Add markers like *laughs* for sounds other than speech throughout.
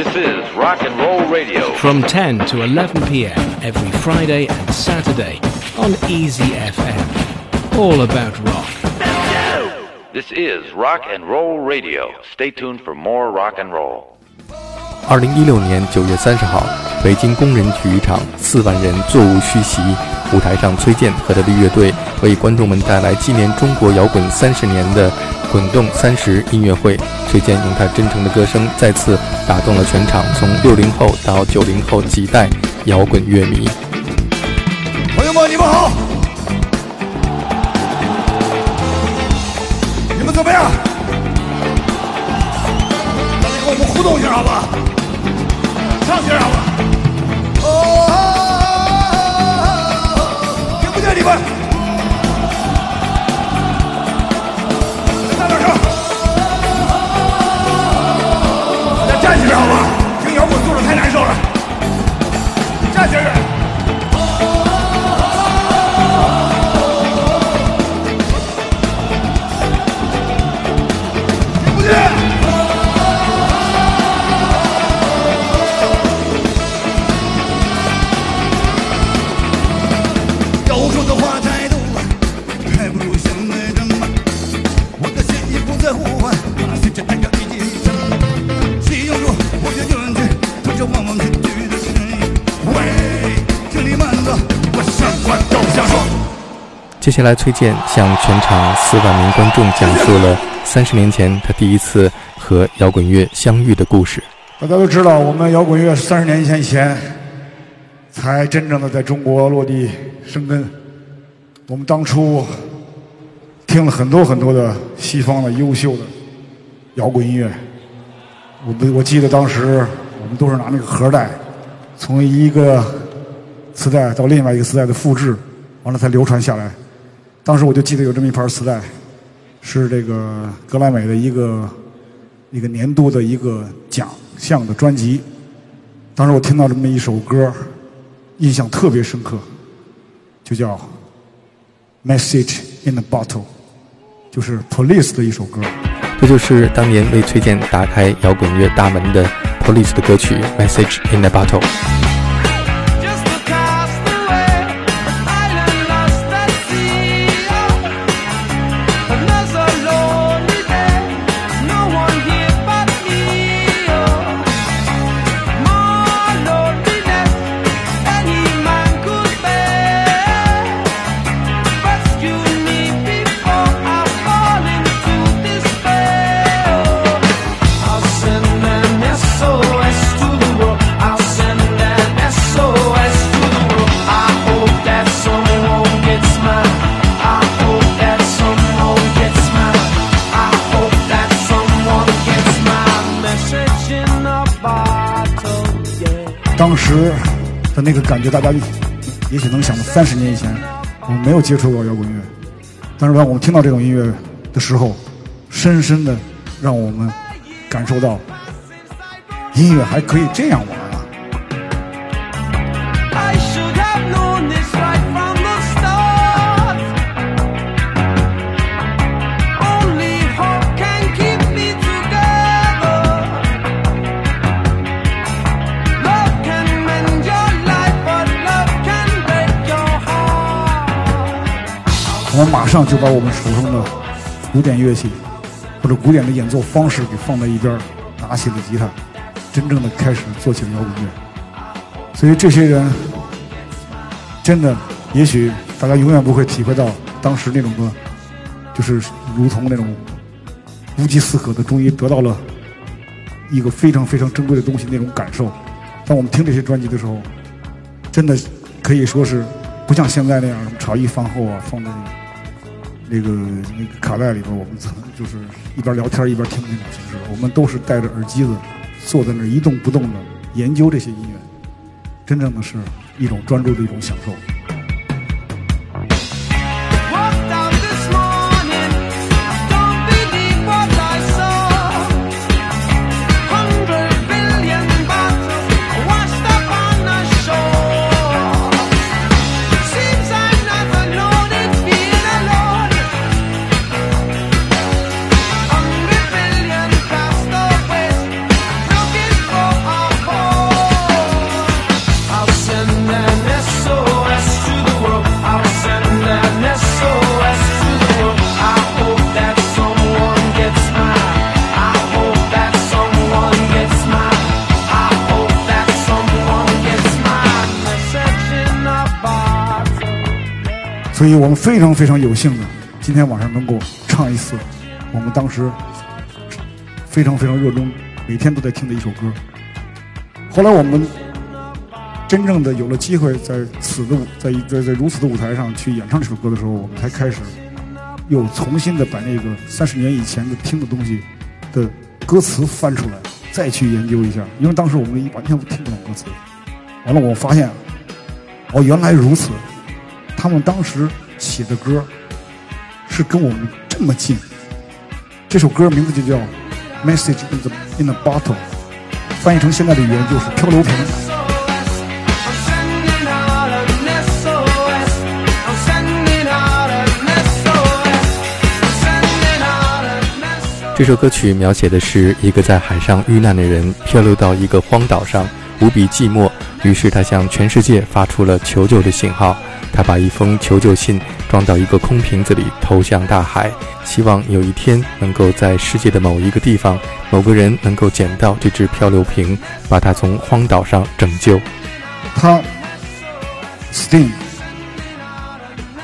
This is Rock and Roll Radio. From 10 to 11 p.m. every Friday and Saturday on Easy FM. All about rock. This is Rock and Roll Radio. Stay tuned for more rock and roll. 二零一六年九月三十号，北京工人体育场四万人座无虚席，舞台上崔健和他的乐队为观众们带来纪念中国摇滚三十年的“滚动三十”音乐会。崔健用他真诚的歌声再次打动了全场从六零后到九零后几代摇滚乐迷。朋友们，你们好，你们怎么样？大家跟我们互动一下，好吧？唱起来好吧？哦，听不见你们，接下来，崔健向全场四万名观众讲述了三十年前他第一次和摇滚乐相遇的故事。大家都知道，我们摇滚乐是三十年前以前才真正的在中国落地生根。我们当初听了很多很多的西方的优秀的摇滚音乐。我们我记得当时我们都是拿那个盒带，从一个磁带到另外一个磁带的复制，完了才流传下来。当时我就记得有这么一盘磁带，是这个格莱美的一个一个年度的一个奖项的专辑。当时我听到这么一首歌，印象特别深刻，就叫《Message in a Bottle》，就是 Police 的一首歌。这就是当年为崔健打开摇滚乐大门的 Police 的歌曲《Message in a Bottle》。的那个感觉，大家也许能想到，三十年以前我们没有接触过摇滚乐，但是当我们听到这种音乐的时候，深深的让我们感受到音乐还可以这样玩上就把我们手中的古典乐器或者古典的演奏方式给放在一边，拿起了吉他，真正的开始做起了摇滚乐。所以这些人真的，也许大家永远不会体会到当时那种的，就是如同那种无计似可的，终于得到了一个非常非常珍贵的东西那种感受。当我们听这些专辑的时候，真的可以说是不像现在那样茶余饭后啊，放在那个那个卡带里边，我们曾就是一边聊天一边听那种形式。我们都是戴着耳机子，坐在那儿一动不动的研究这些音乐，真正的是一种专注的一种享受。所以我们非常非常有幸的，今天晚上能够唱一次我们当时非常非常热衷、每天都在听的一首歌。后来我们真正的有了机会在此的在在在如此的舞台上去演唱这首歌的时候，我们才开始又重新的把那个三十年以前的听的东西的歌词翻出来，再去研究一下。因为当时我们完全听不懂歌词，完了我发现，哦，原来如此。他们当时写的歌是跟我们这么近。这首歌名字就叫《Message in the in the Bottle》，翻译成现在的语言就是漂流瓶。这首歌曲描写的是一个在海上遇难的人漂流到一个荒岛上，无比寂寞，于是他向全世界发出了求救的信号。他把一封求救信装到一个空瓶子里，投向大海，希望有一天能够在世界的某一个地方，某个人能够捡到这只漂流瓶，把它从荒岛上拯救。他，Steve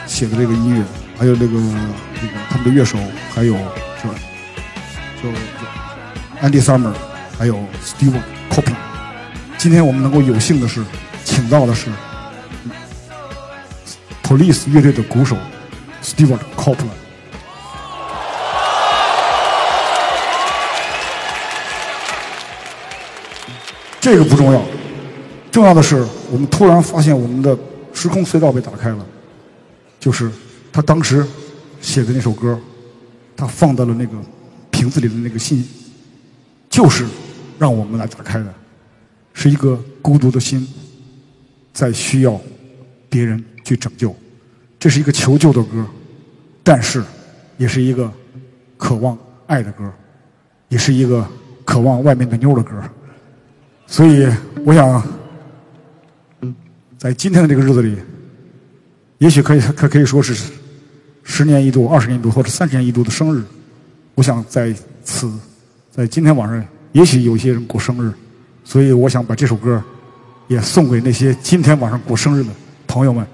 写的这个音乐，还有这个这个他们的乐手，还有就就就 Andy Summer，还有 Steven Cop，。今天我们能够有幸的是，请到的是 Police 乐队的鼓手 Stewart Copeland。这个不重要，重要的是，我们突然发现我们的时空隧道被打开了，就是他当时写的那首歌，他放到了那个瓶子里的那个信，就是让我们来打开的，是一个孤独的心，在需要别人去拯救，这是一个求救的歌，但是也是一个渴望爱的歌，也是一个渴望外面的妞的歌。所以，我想，在今天的这个日子里，也许可以可可以说是十年一度、二十年一度或者三十年一度的生日。我想在此，在今天晚上，也许有些人过生日，所以我想把这首歌也送给那些今天晚上过生日的朋友们。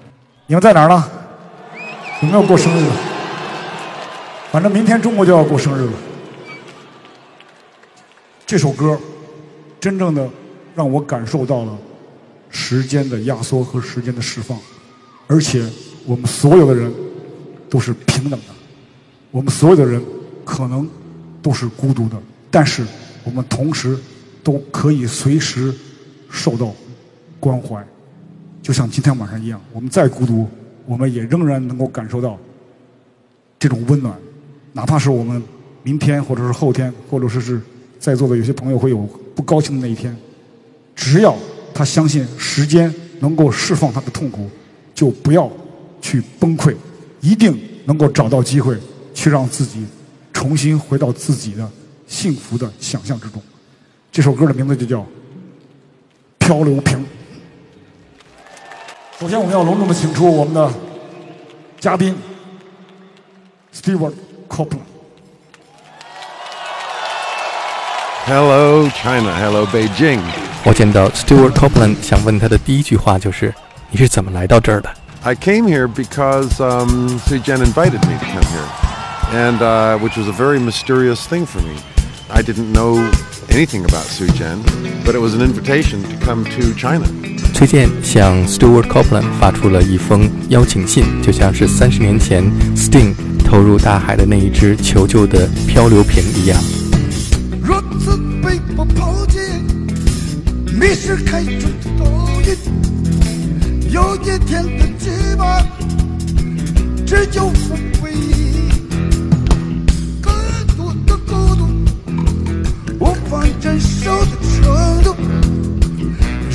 你们在哪儿呢？有没有过生日？反正明天中国就要过生日了。这首歌真正的让我感受到了时间的压缩和时间的释放，而且我们所有的人都是平等的，我们所有的人可能都是孤独的，但是我们同时都可以随时受到关怀，就像今天晚上一样，我们再孤独，我们也仍然能够感受到这种温暖，哪怕是我们明天或者是后天，或者说是在座的有些朋友会有不高兴的那一天，只要他相信时间能够释放他的痛苦，就不要去崩溃，一定能够找到机会去让自己重新回到自己的幸福的想象之中。这首歌的名字就叫《漂流瓶》。首先，我们要隆重的请出我们的嘉宾 Stewart Copeland。 Hello, China. Hello, Beijing. 我见到 Stewart Copeland，想问他的第一句话就是：“你是怎么来到这儿的 I came here because um, Sui Jen invited me to come here, and uh, which was a very mysterious thing for me. I didn't know anything about Sui Jen, but it was an invitation to come to China.？” 崔健向 Stewart Copeland 发出了一封邀请信，就像是三十年前 Sting 投入大海的那一只求救的漂流瓶一样。如此被我抛弃，迷失开出的倒影，有一天的羁绊，只有我回忆。更多的孤独，无法忍受的程度，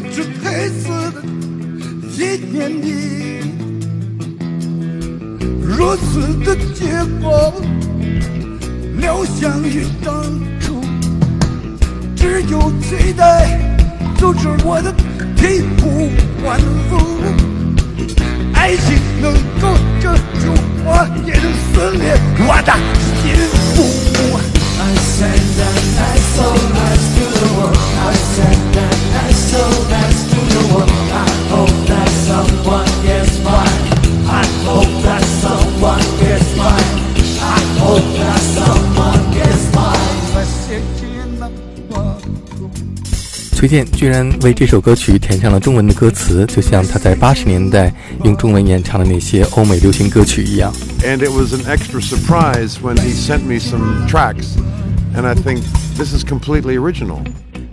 只配死的一年里，如此的结果，料想于当初，只有期待阻止我的醍醐灌顶。爱情能够拯救我也能撕裂我的幸福。I said that I my. I said that I. hope that someone gets mine. 我写进了我。崔健居然为这首歌曲填上了中文的歌词，就像他在八十年代用中文演唱的那些欧美流行歌曲一样。 And it was an extra surprise when he sent me some tracks. And I think this is completely original.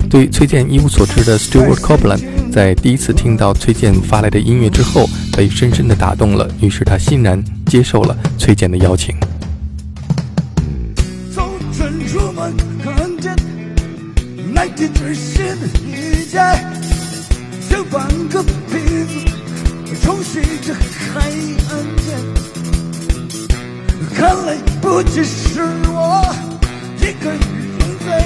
对崔健一无所知的 Stewart Copeland，在第一次听到崔健发来的音乐之后，被深深地打动了，于是他欣然接受了崔健的邀请。看，来不只是我一个人在，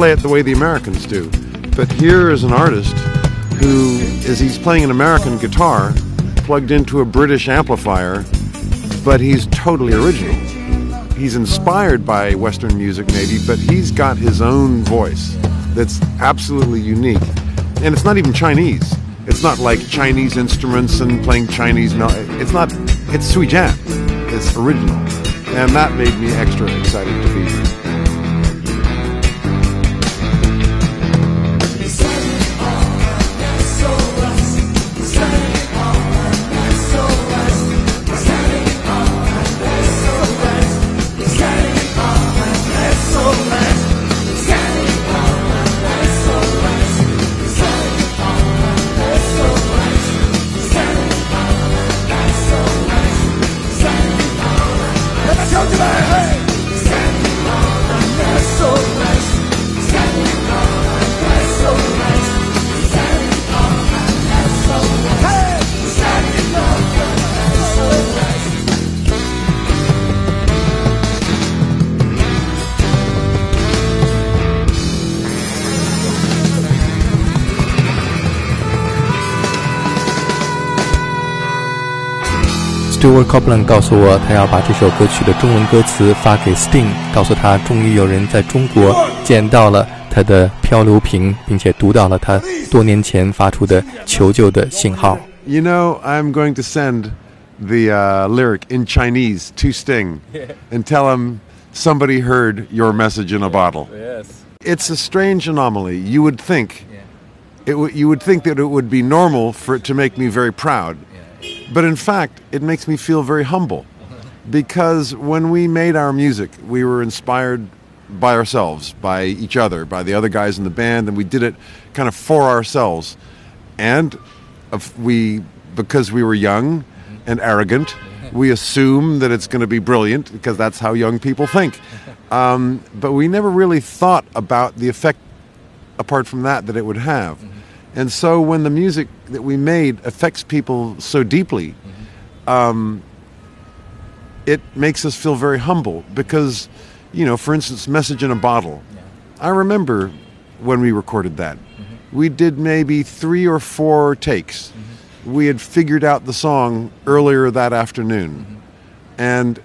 play it the way the Americans do. But here is an artist who is he's playing an American guitar plugged into a British amplifier, but he's totally original. He's inspired by Western music, maybe, but he's got his own voice that's absolutely unique. And it's not even Chinese. It's not like Chinese instruments and playing Chinese. Mel- it's not. It's sui jan. It's original, and that made me extra excited to be here. Stewart Copeland 告诉我，他要把这首歌曲的中文歌词发给 Sting，告诉他终于有人在中国捡到了他的漂流瓶，并且读到了他多年前发出的求救的信号。 You know, I'm going to send the uh, lyric in Chinese to Sting and tell him somebody heard your message in a bottle. Yes. It's a strange anomaly. You would think it w- you would think that it would be normal for it to make me very proud. But in fact, it makes me feel very humble because when we made our music, we were inspired by ourselves, by each other, by the other guys in the band, and we did it kind of for ourselves. And we, because we were young and arrogant, we assume that it's going to be brilliant because that's how young people think. Um, but we never really thought about the effect apart from that that it would have. And so when the music that we made affects people so deeply, um, it makes us feel very humble because, you know, for instance, Message in a Bottle. I remember when we recorded that. Mm-hmm. We did maybe three or four takes. Mm-hmm. We had figured out the song earlier that afternoon. Mm-hmm. And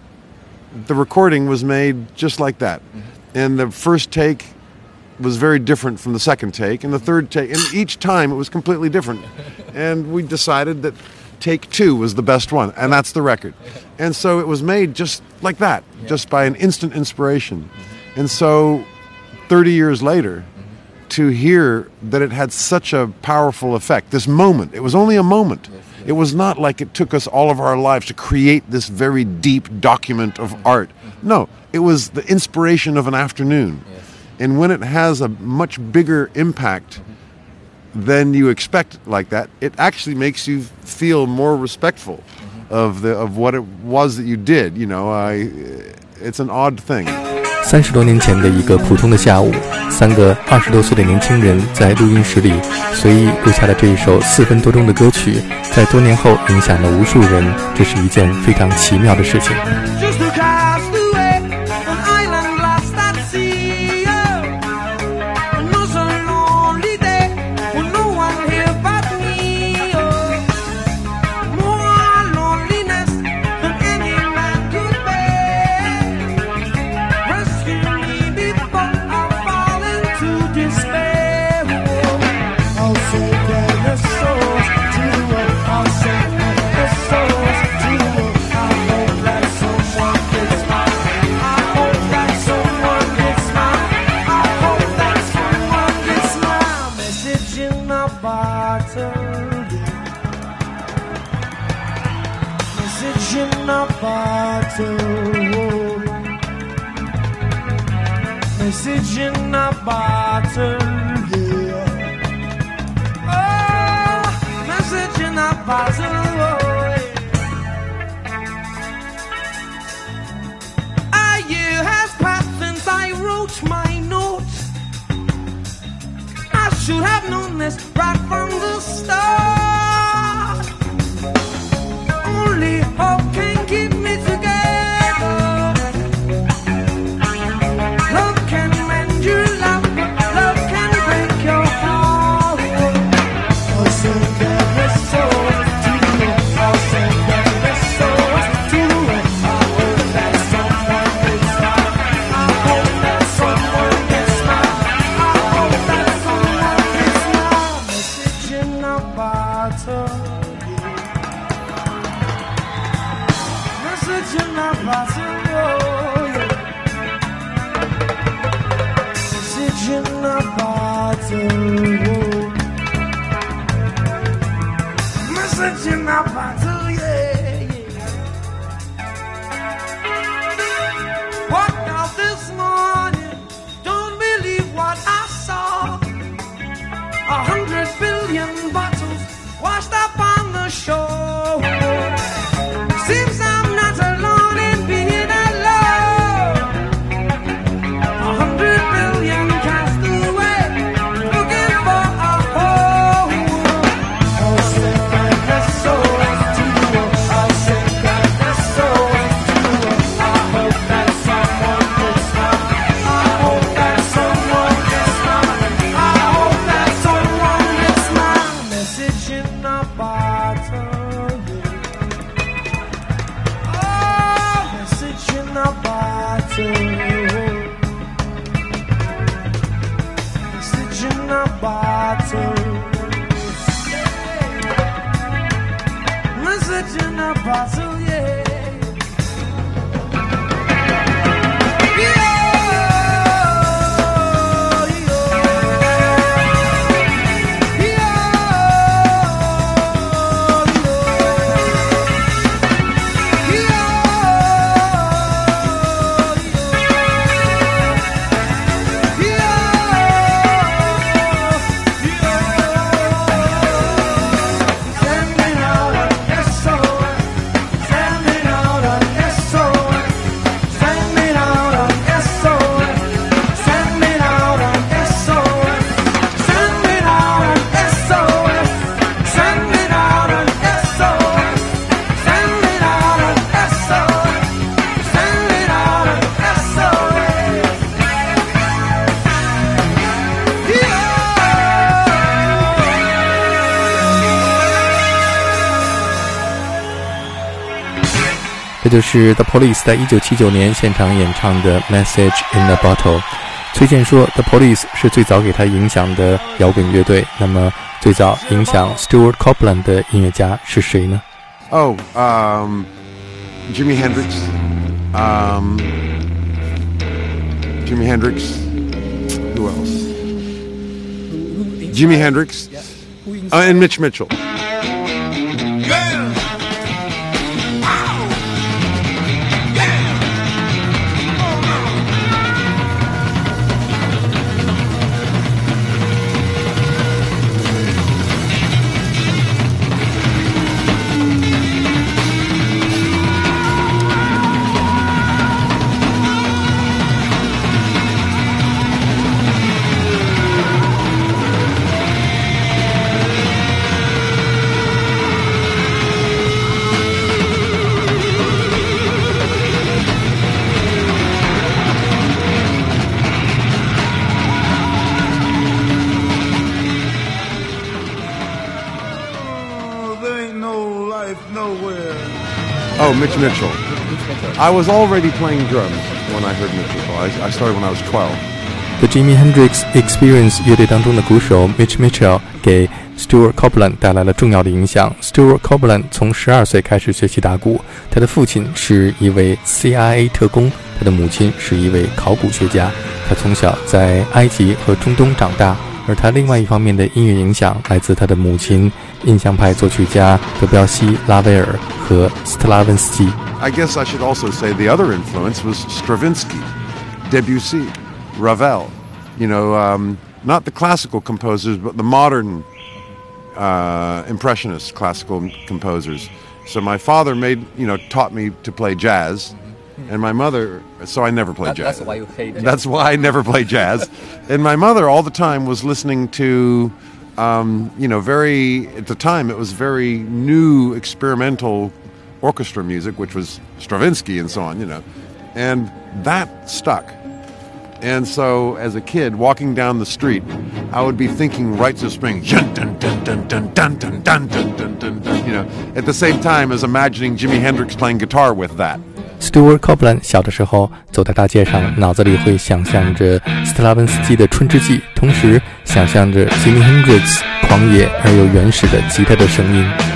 the recording was made just like that. And the first take was very different from the second take, and the third take, and each time it was completely different. and we decided that take two was the best one, and that's the record. And so it was made just like that, just by an instant inspiration. And so 30 years later, to hear that it had such a powerful effect. This moment, it was only a moment. It was not like it took us all of our lives to create this very deep document of art. Mm-hmm. No, it was the inspiration of an afternoon. And when it has a much bigger impact than you expect like that, it actually makes you feel more respectful of the of what it was that you did. You know, I it's an odd thing. 三十多年前的一个普通的下午，三个二十多岁的年轻人在录音室里随意录下了这一首四分多钟的歌曲，在多年后影响了无数人。这是一件非常奇妙的事情。 这就是 The Police 在一九七九年现场演唱的《Message in a Bottle》。崔健说，The Police 是最早给他影响的摇滚乐队。那么，最早影响 Stuart Copeland 的音乐家是谁呢？ Oh, um, Jimi Hendrix. Um, Jimi Hendrix. Who else? Jimi Hendrix, uh, and Mitch Mitchell. Mitch Mitchell. I was already playing drums when I heard Mitch Mitchell. I, I started when I was 12. The Jimi Hendrix Experience 乐队当中的鼓手 Mitch Mitchell 给 Stuart Copeland 带来了重要的影响。Stuart Copeland 从十二岁开始学习打鼓，他的父亲是一位 CIA 特工，他的母亲是一位考古学家。他从小在埃及和中东长大，而他另外一方面的音乐影响来自他的母亲印象派作曲家德彪西、拉威尔和斯特拉文斯基。 I guess I should also say the other influence was Stravinsky, Debussy, Ravel. You know, um, not the classical composers, but the modern uh, impressionist classical composers. So my father made, you know, taught me to play jazz, And my mother, so I never played that, jazz. That's why you hate. That's why I never played jazz. and my mother all the time was listening to, um, you know, very, at the time, it was very new experimental orchestra music, which was Stravinsky and so on, you know. And that stuck. And so, as a kid, walking down the street, I would be thinking rights of spring, you know, at the same time as imagining Jimi Hendrix playing guitar with that. Stuart Copeland 小的时候走在大街上，脑子里会想象着斯特拉文斯基的《春之祭》，同时想象着 Jimi Hendrix 狂野而又原始的吉他的声音。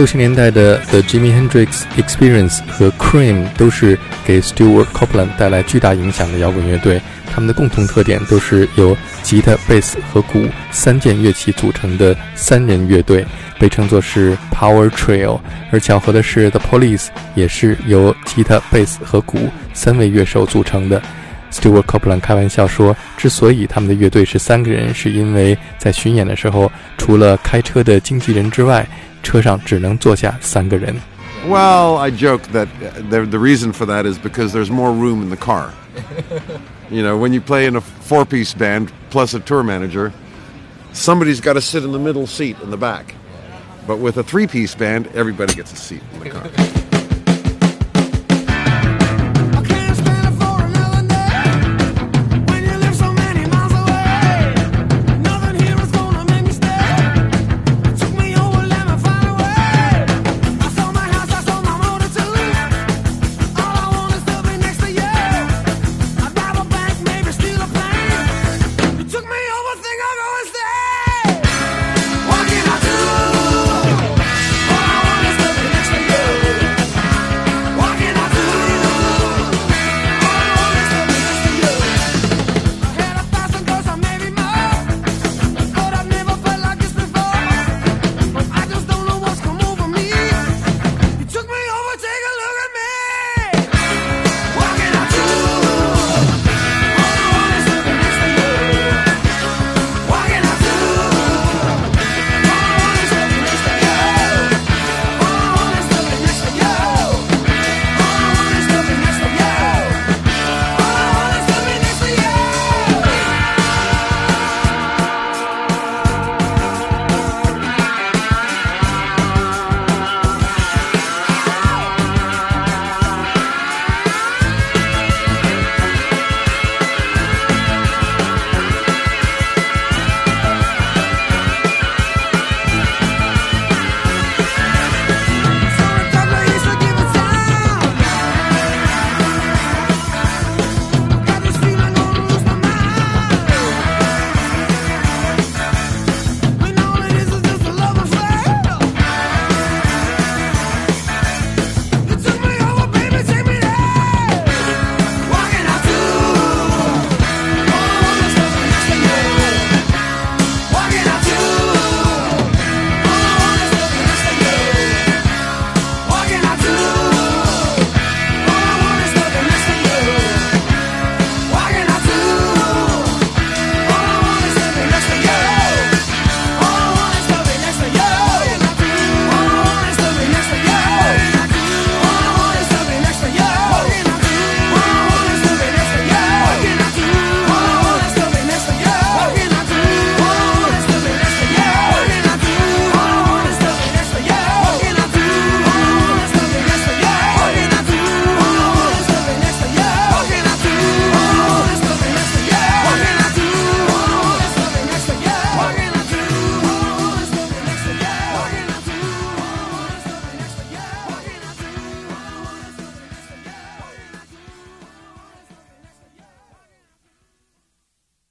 六十年代的 The Jimi Hendrix Experience 和 Cream 都是给 Stuart Copeland 带来巨大影响的摇滚乐队。他们的共同特点都是由吉他、贝斯和鼓三件乐器组成的三人乐队，被称作是 Power Trio。而巧合的是，The Police 也是由吉他、贝斯和鼓三位乐手组成的。Stuart Copeland 开玩笑说，之所以他们的乐队是三个人，是因为在巡演的时候，除了开车的经纪人之外，车上只能坐下三个人。 Well, I joke that uh, the, the reason for that is because there's more room in the car. *laughs* you know, when you play in a four piece band plus a tour manager, somebody's got to sit in the middle seat in the back. But with a three piece band, everybody gets a seat in the car.